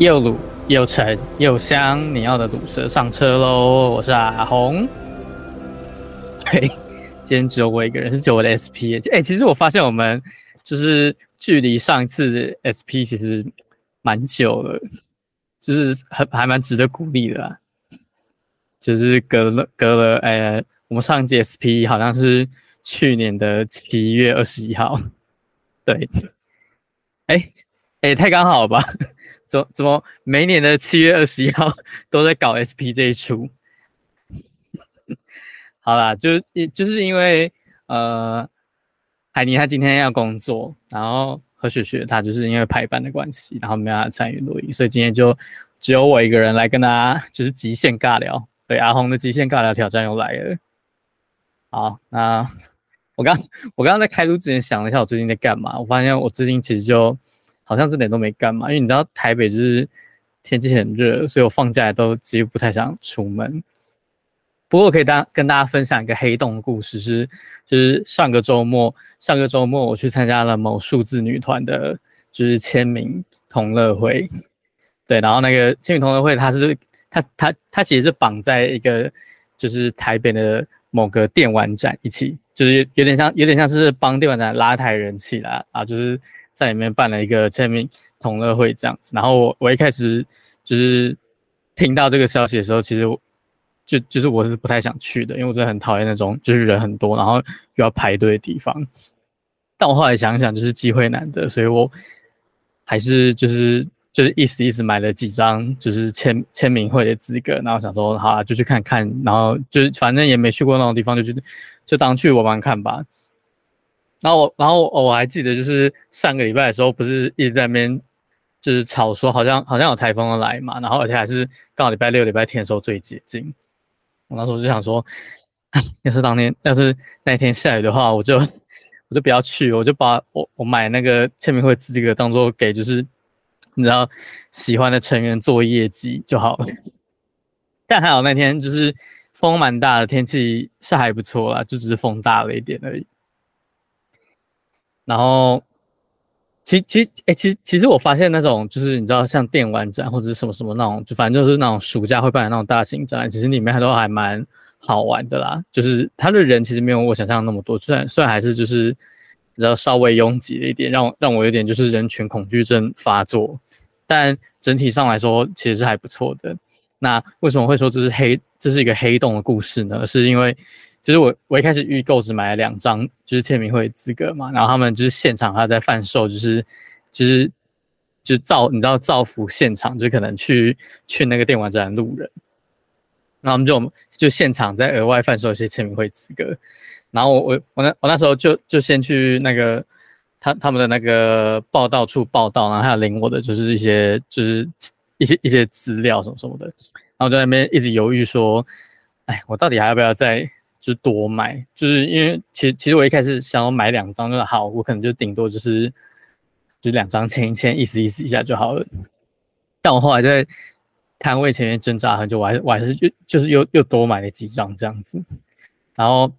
又卤又沉又香，你要的卤蛇上车喽！我是阿红。嘿，今天只有我一个人，是只有我的 SP。哎、其实我发现我们就是距离上一次 SP 其实蛮久了，就是还还蛮值得鼓励的啦。就是隔了隔了，哎、欸，我们上一届 SP 好像是去年的七月二十一号。对，哎、欸、哎、太刚好了吧？怎怎么每年的七月二十一号 都在搞 SP 这一出？好啦，就就是因为呃，海尼他今天要工作，然后何雪雪他就是因为排班的关系，然后没办法参与录音，所以今天就只有我一个人来跟大家就是极限尬聊。对，阿红的极限尬聊挑战又来了。好，那我刚我刚刚在开录之前想了一下，我最近在干嘛？我发现我最近其实就。好像这点都没干嘛，因为你知道台北就是天气很热，所以我放假都几乎不太想出门。不过我可以大跟大家分享一个黑洞的故事，是就是上个周末，上个周末我去参加了某数字女团的，就是签名同乐会。对，然后那个签名同乐会，它是它它它其实是绑在一个就是台北的某个电玩展一起，就是有点像有点像是帮电玩展拉抬人气啦啊，就是。在里面办了一个签名同乐会这样子，然后我我一开始就是听到这个消息的时候，其实就就是我是不太想去的，因为我真的很讨厌那种就是人很多，然后又要排队的地方。但我后来想想，就是机会难得，所以我还是就是就是意思意思买了几张就是签签名会的资格，然后想说好啊，就去看看，然后就反正也没去过那种地方，就去就当去玩玩看吧。然后我，然后我还记得，就是上个礼拜的时候，不是一直在那边就是吵说，好像好像有台风要来嘛，然后而且还是刚好礼拜六、礼拜天的时候最接近。我那时候就想说，要是当天要是那天下雨的话，我就我就不要去，我就把我我买那个签名会资格当做给就是你知道喜欢的成员做业绩就好了。但还好那天就是风蛮大的，天气是还不错啦，就只是风大了一点而已。然后，其其哎，其其实我发现那种就是你知道像电玩展或者是什么什么那种，就反正就是那种暑假会办的那种大型展，其实里面还都还蛮好玩的啦。就是他的人其实没有我想象那么多，虽然虽然还是就是比较稍微拥挤了一点，让我让我有点就是人群恐惧症发作。但整体上来说其实是还不错的。那为什么会说这是黑，这是一个黑洞的故事呢？是因为。就是我，我一开始预购只买了两张，就是签名会资格嘛。然后他们就是现场还在贩售，就是，就是，就是造，你知道造福现场，就可能去去那个电玩展路人。然后我们就就现场再额外贩售一些签名会资格。然后我我我那我那时候就就先去那个他他们的那个报道处报道，然后还有领我的就是一些就是一些一些资料什么什么的。然后在那边一直犹豫说，哎，我到底还要不要再。就多买，就是因为其其实我一开始想要买两张，就好，我可能就顶多就是就两张签一签，意思意思一下就好了。但我后来在摊位前面挣扎很久，我还我还是就就是又又多买了几张这样子，然后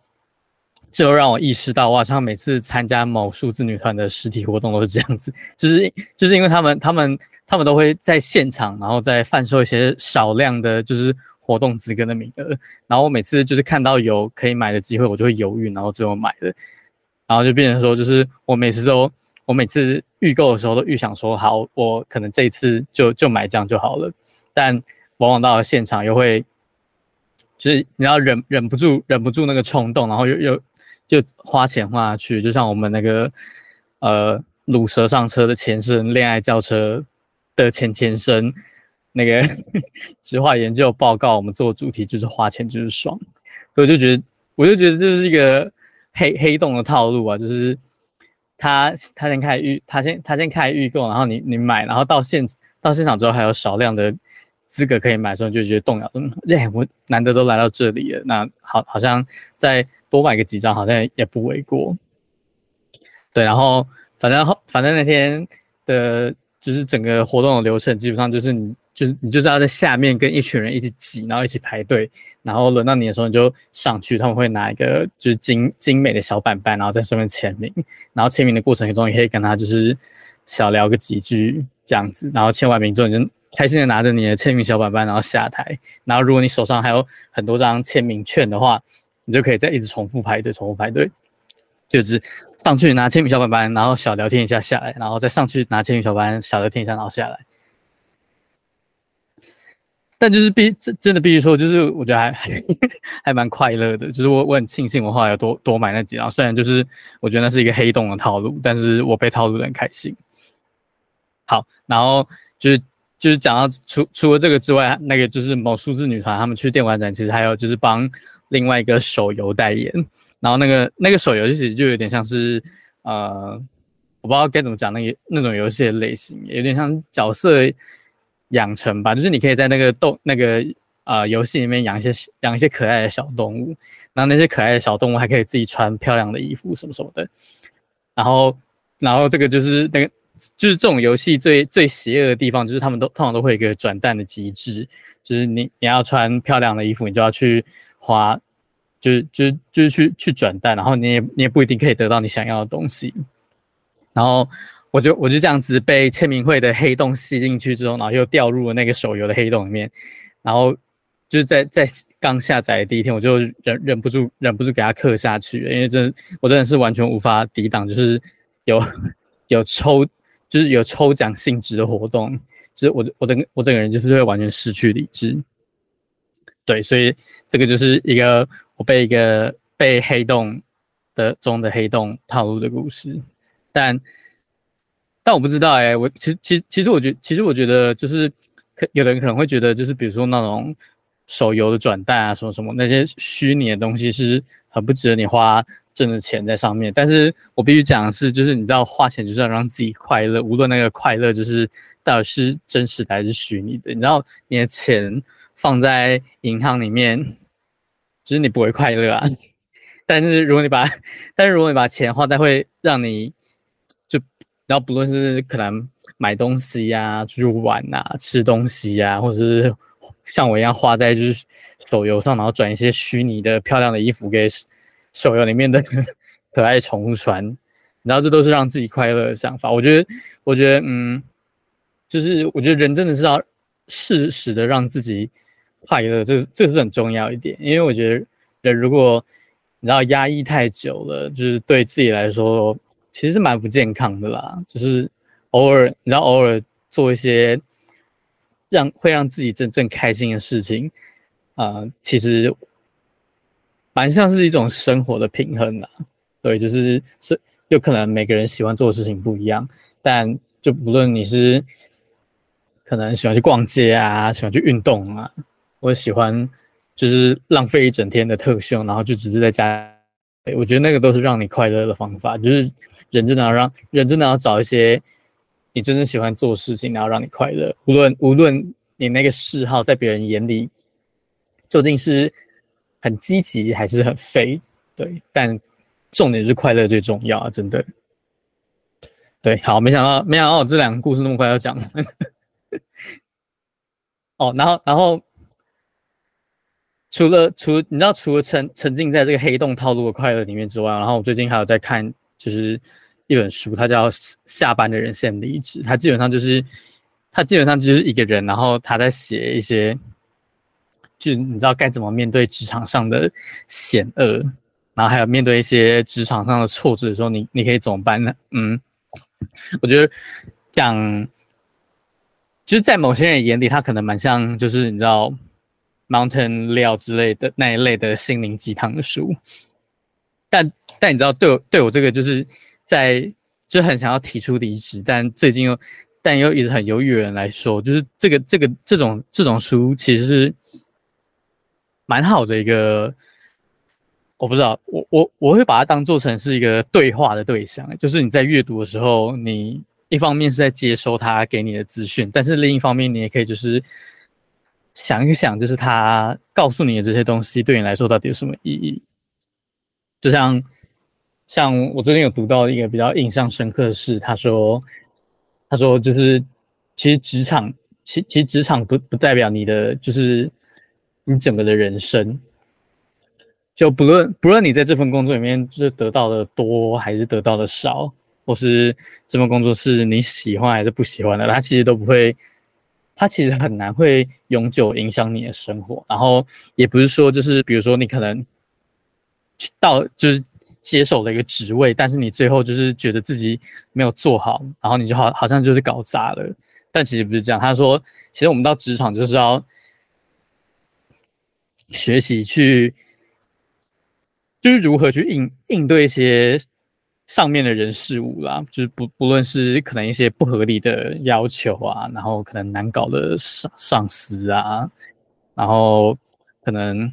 就让我意识到，哇，好像每次参加某数字女团的实体活动都是这样子，就是就是因为他们他们他们都会在现场，然后再贩售一些少量的，就是。活动资格的名额，然后我每次就是看到有可以买的机会，我就会犹豫，然后最后买了，然后就变成说，就是我每次都，我每次预购的时候都预想说，好，我可能这一次就就买这样就好了，但往往到了现场又会，就是你要忍忍不住忍不住那个冲动，然后又又就花钱花下去，就像我们那个呃鲁蛇上车的前身恋爱轿车的前前身。那个 质化研究报告，我们做主题就是花钱就是爽，所以我就觉得，我就觉得这是一个黑黑洞的套路啊，就是他他先开预，他先他先开预购，然后你你买，然后到现到现场之后还有少量的资格可以买，所以就觉得动摇，嗯，耶，我难得都来到这里了，那好好像再多买个几张好像也不为过，对，然后反正后反正那天的，就是整个活动的流程基本上就是你。就是你就是要在下面跟一群人一起挤，然后一起排队，然后轮到你的时候你就上去，他们会拿一个就是精精美的小板板，然后在上面签名，然后签名的过程中也可以跟他就是小聊个几句这样子，然后签完名之后你就开心的拿着你的签名小板板，然后下台。然后如果你手上还有很多张签名券的话，你就可以再一直重复排队，重复排队。就是上去拿签名小板板，然后小聊天一下下来，然后再上去拿签名小板板，小聊天一下，然后下来。但就是必真真的必须说，就是我觉得还 还蛮快乐的。就是我我很庆幸我后来有多多买那几张，虽然就是我觉得那是一个黑洞的套路，但是我被套路的很开心。好，然后就是就是讲到除除了这个之外，那个就是某数字女团他们去电玩展，其实还有就是帮另外一个手游代言。然后那个那个手游其实就有点像是呃，我不知道该怎么讲那个那种游戏的类型，有点像角色养成吧，就是你可以在那个动那个呃游戏里面养一些养一些可爱的小动物，然后那些可爱的小动物还可以自己穿漂亮的衣服什么什么的。然后然后这个就是那个就是这种游戏最最邪恶的地方，就是他们都通常都会有一个转蛋的机制，就是你你要穿漂亮的衣服，你就要去花。就是就是就是去去转蛋，然后你也你也不一定可以得到你想要的东西。然后我就我就这样子被签名会的黑洞吸进去之后，然后又掉入了那个手游的黑洞里面。然后就是在在刚下载第一天，我就忍忍不住忍不住给它氪下去，因为真我真的是完全无法抵挡，就是有有抽就是有抽奖性质的活动，就是我我整个我整个人就是会完全失去理智。对，所以这个就是一个。我被一个被黑洞的中的黑洞套路的故事，但但我不知道哎、欸，我其实其实其实我觉其实我觉得就是可有的人可能会觉得就是比如说那种手游的转蛋啊什么什么那些虚拟的东西是很不值得你花挣的钱在上面，但是我必须讲的是就是你知道花钱就是要让自己快乐，无论那个快乐就是到底是真实的还是虚拟的，你知道你的钱放在银行里面。其实你不会快乐啊，但是如果你把，但是如果你把钱花在会让你就，然后不论是可能买东西呀、出去玩呐、吃东西呀、或者是像我一样花在就是手游上，然后转一些虚拟的漂亮的衣服给手游里面的 可爱宠物穿，然后这都是让自己快乐的想法。我觉得，我觉得，嗯，就是我觉得人真的是要适时的让自己。快乐，这这是很重要一点，因为我觉得人如果你知道压抑太久了，就是对自己来说其实是蛮不健康的啦。就是偶尔你知道偶尔做一些让会让自己真正开心的事情，啊、其实蛮像是一种生活的平衡啦。对，就是是就可能每个人喜欢做的事情不一样，但就不论你是可能喜欢去逛街啊，喜欢去运动啊。我喜欢就是浪费一整天的特休，然后就只是在家。我觉得那个都是让你快乐的方法，就是人真的要让人真的要找一些你真正喜欢做的事情，然后让你快乐。无论无论你那个嗜好在别人眼里究竟是很积极还是很废，对，但重点是快乐最重要啊！真的。对，好，没想到没想到这两个故事那么快要讲。哦，然后然后。除了除你知道，除了沉沉浸在这个黑洞套路的快乐里面之外，然后我最近还有在看，就是一本书，它叫《下班的人先离职》。它基本上就是，它基本上就是一个人，然后他在写一些，就你知道该怎么面对职场上的险恶，然后还有面对一些职场上的挫折的时候，你你可以怎么办呢？嗯，我觉得讲，就是在某些人眼里，他可能蛮像，就是你知道。Mountain 料之类的那一类的心灵鸡汤的书，但但你知道，对我对我这个就是在就很想要提出离职，但最近又但又一直很犹豫的人来说，就是这个这个这种这种书其实是蛮好的一个，我不知道，我我我会把它当做成是一个对话的对象，就是你在阅读的时候，你一方面是在接收他给你的资讯，但是另一方面你也可以就是。想一想，就是他告诉你的这些东西，对你来说到底有什么意义？就像，像我最近有读到一个比较印象深刻的事，他说，他说就是，其实职场，其其实职场不不代表你的，就是你整个的人生，就不论不论你在这份工作里面就是得到的多还是得到的少，或是这份工作是你喜欢还是不喜欢的，他其实都不会。它其实很难会永久影响你的生活。然后也不是说就是比如说你可能到就是接手了一个职位，但是你最后就是觉得自己没有做好，然后你就好好像就是搞砸了。但其实不是这样。他说，其实我们到职场就是要学习去，就是如何去应应对一些。上面的人事物啦，就是不不论是可能一些不合理的要求啊，然后可能难搞的上上司啊，然后可能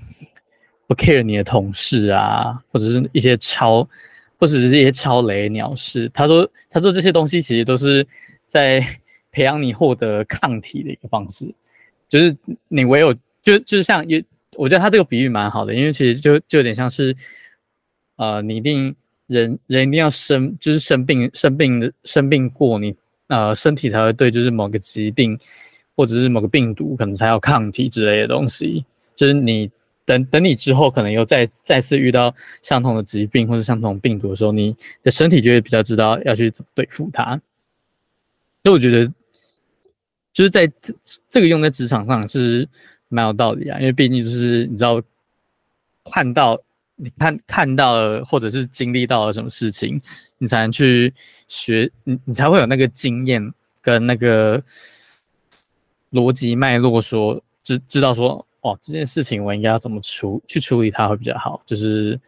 不 care 你的同事啊，或者是一些超或者是一些超雷鸟事。他说，他说这些东西其实都是在培养你获得抗体的一个方式，就是你唯有就就是像也，我觉得他这个比喻蛮好的，因为其实就就有点像是呃，你一定。人人一定要生，就是生病生病的生病过你，你呃身体才会对，就是某个疾病或者是某个病毒可能才有抗体之类的东西。就是你等等你之后可能又再再次遇到相同的疾病或者相同病毒的时候，你的身体就会比较知道要去怎么对付它。所以我觉得就是在这这个用在职场上是蛮有道理啊，因为毕竟就是你知道看到。你看看到，或者是经历到了什么事情，你才能去学，你你才会有那个经验跟那个逻辑脉络，说知知道说，哦，这件事情我应该要怎么处去处理它会比较好，就是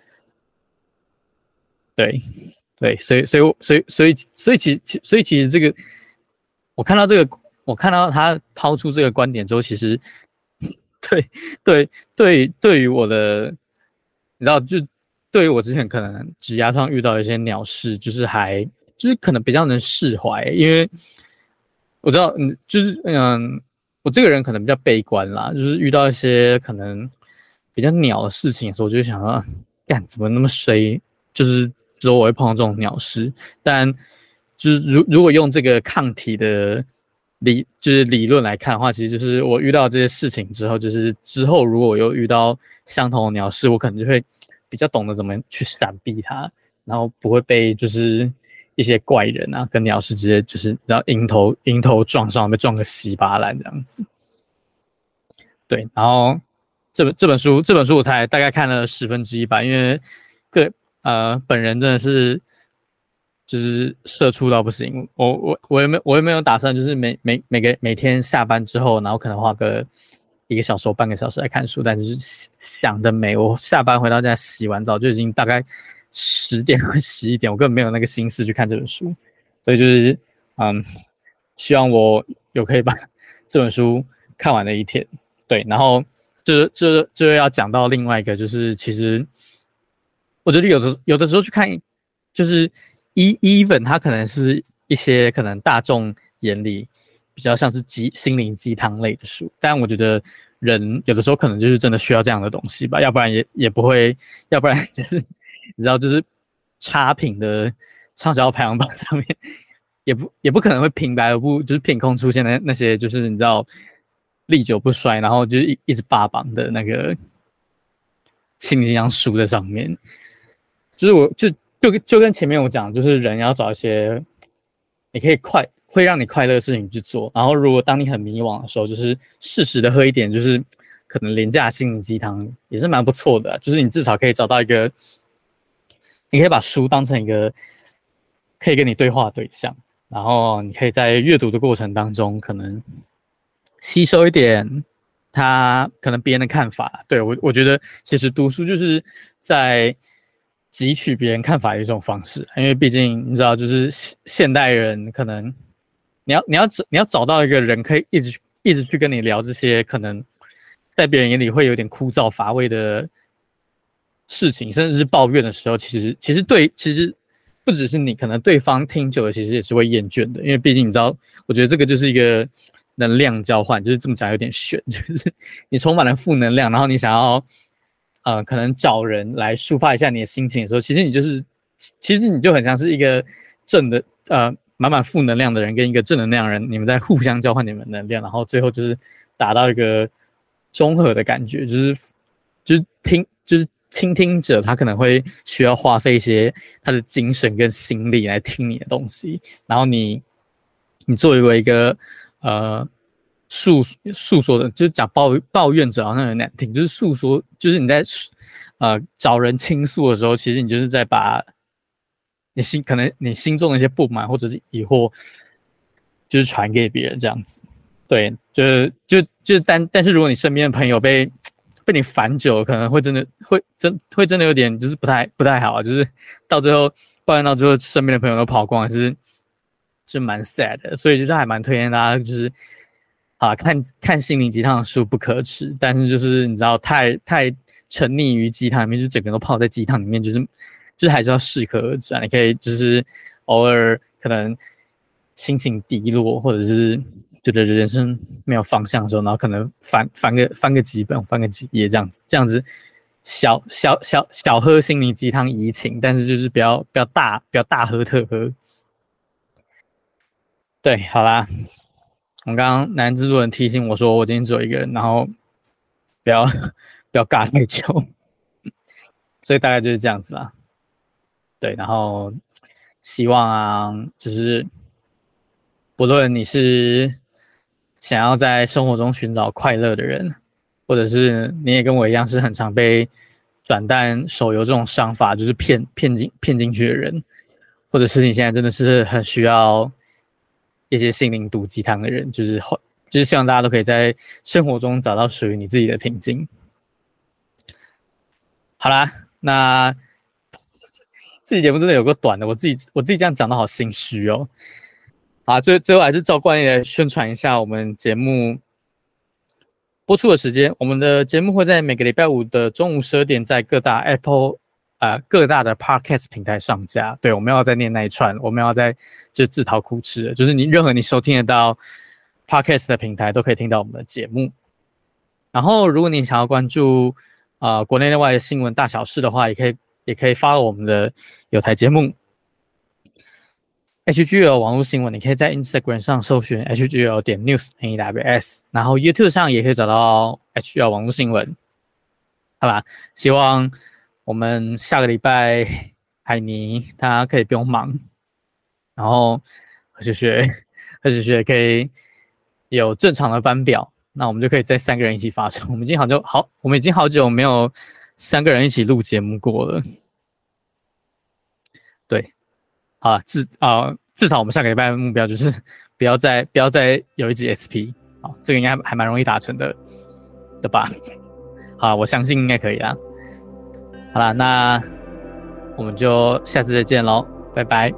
对对，所以所以所以所以所以其实所以其实这个，我看到这个，我看到他抛出这个观点之后，其实对对对对于我的。你知道，就对于我之前可能指甲上遇到一些鸟事，就是还就是可能比较能释怀，因为我知道，嗯，就是嗯，我这个人可能比较悲观啦，就是遇到一些可能比较鸟的事情的时候，我就想到，干怎么那么衰？就是如果我会碰到这种鸟事，但就是如如果用这个抗体的理就是理论来看的话，其实就是我遇到这些事情之后，就是之后如果我又遇到相同的鸟事，我可能就会比较懂得怎么去闪避它，然后不会被就是一些怪人啊跟鸟是直接就是然后迎头迎头撞上，被撞个稀巴烂这样子。对，然后这本这本书这本书我才大概看了十分之一吧，因为个呃本人真的是。就是社畜到不行，我我我也没我也没有打算，就是每每每个每天下班之后，然后可能花个一个小时半个小时来看书，但是想得美，我下班回到家洗完澡就已经大概十点或十一点，我根本没有那个心思去看这本书，所以就是嗯，希望我有可以把 这本书看完的一天。对，然后就就就要讲到另外一个，就是其实我觉得有的有的时候去看就是。E even 它可能是一些可能大众眼里比较像是鸡心灵鸡汤类的书，但我觉得人有的时候可能就是真的需要这样的东西吧，要不然也也不会，要不然就是你知道，就是差评的畅销排行榜上面也不也不可能会平白无故就是凭空出现的那些就是你知道历久不衰，然后就是一一直霸榜的那个心灵鸡汤书在上面，就是我就。就跟就跟前面我讲，就是人要找一些你可以快会让你快乐的事情去做。然后，如果当你很迷惘的时候，就是适时的喝一点，就是可能廉价心灵鸡汤也是蛮不错的。就是你至少可以找到一个，你可以把书当成一个可以跟你对话的对象，然后你可以在阅读的过程当中，可能吸收一点他可能别人的看法。对，我我觉得其实读书就是在。汲取别人看法的一种方式，因为毕竟你知道，就是现代人可能你要你要找你要找到一个人可以一直一直去跟你聊这些可能在别人眼里会有点枯燥乏味的事情，甚至是抱怨的时候，其实其实对其实不只是你，可能对方听久了其实也是会厌倦的，因为毕竟你知道，我觉得这个就是一个能量交换，就是这么讲有点玄，就是你充满了负能量，然后你想要。呃，可能找人来抒发一下你的心情的时候，其实你就是，其实你就很像是一个正的呃满满负能量的人跟一个正能量的人，你们在互相交换你们能量，然后最后就是达到一个综合的感觉，就是就是听就是倾听者他可能会需要花费一些他的精神跟心力来听你的东西，然后你你作为一个呃诉诉说的，就是讲抱抱怨者好像很难听，就是诉说，就是你在呃找人倾诉的时候，其实你就是在把你心可能你心中的一些不满或者是疑惑，就是传给别人这样子。对，就是就就但但是如果你身边的朋友被被你烦久，可能会真的会真会真的有点就是不太不太好，就是到最后抱怨到最后，身边的朋友都跑光，还是是蛮 sad 的。所以就是还蛮推荐大家，就是啊看看心灵鸡汤的书不可耻，但是就是你知道太太沉溺于鸡汤里面，就整个都泡在鸡汤里面，就是就是还是要适可而止啊。你可以就是偶尔可能心情低落，或者是。觉得人生没有方向的时候，然后可能翻翻个翻个几本，翻个几页这样子，这样子小小小小喝心灵鸡汤怡情，但是就是比较比较大比较大喝特喝。对，好啦，我刚刚男制作人提醒我说，我今天只有一个人，然后不要不要尬太久，所以大概就是这样子啦。对，然后希望啊，就是不论你是。想要在生活中寻找快乐的人，或者是你也跟我一样是很常被转蛋手游这种商法就是骗骗进骗进去的人，或者是你现在真的是很需要一些心灵毒鸡汤的人，就是就是希望大家都可以在生活中找到属于你自己的平静。好啦，那这期节目真的有个短的，我自己我自己这样讲的好心虚哦。啊，最最后还是照惯例来宣传一下我们节目播出的时间。我们的节目会在每个礼拜五的中午十二点，在各大 Apple 啊、各大的 Podcast 平台上架。对，我们要再念那一串，我们要在就自讨苦吃，就是你任何你收听得到 Podcast 的平台都可以听到我们的节目。然后，如果你想要关注啊、国内内外的新闻大小事的话，也可以也可以发我们的有台节目。HGL 网络新闻，你可以在 Instagram 上搜寻 HGL 点 News N E W S，然后 YouTube 上也可以找到 HGL 网络新闻，好吧？希望我们下个礼拜海尼他可以不用忙，然后何雪雪 何雪雪可以有正常的班表，那我们就可以在三个人一起发声。我们已经好久好，我们已经好久没有三个人一起录节目过了。啊，至啊。至少我们下个礼拜的目标就是不要再不要再有一集 SP，啊，这个应该还蛮容易达成的，对吧？好，我相信应该可以啦。好了，那我们就下次再见喽，拜拜。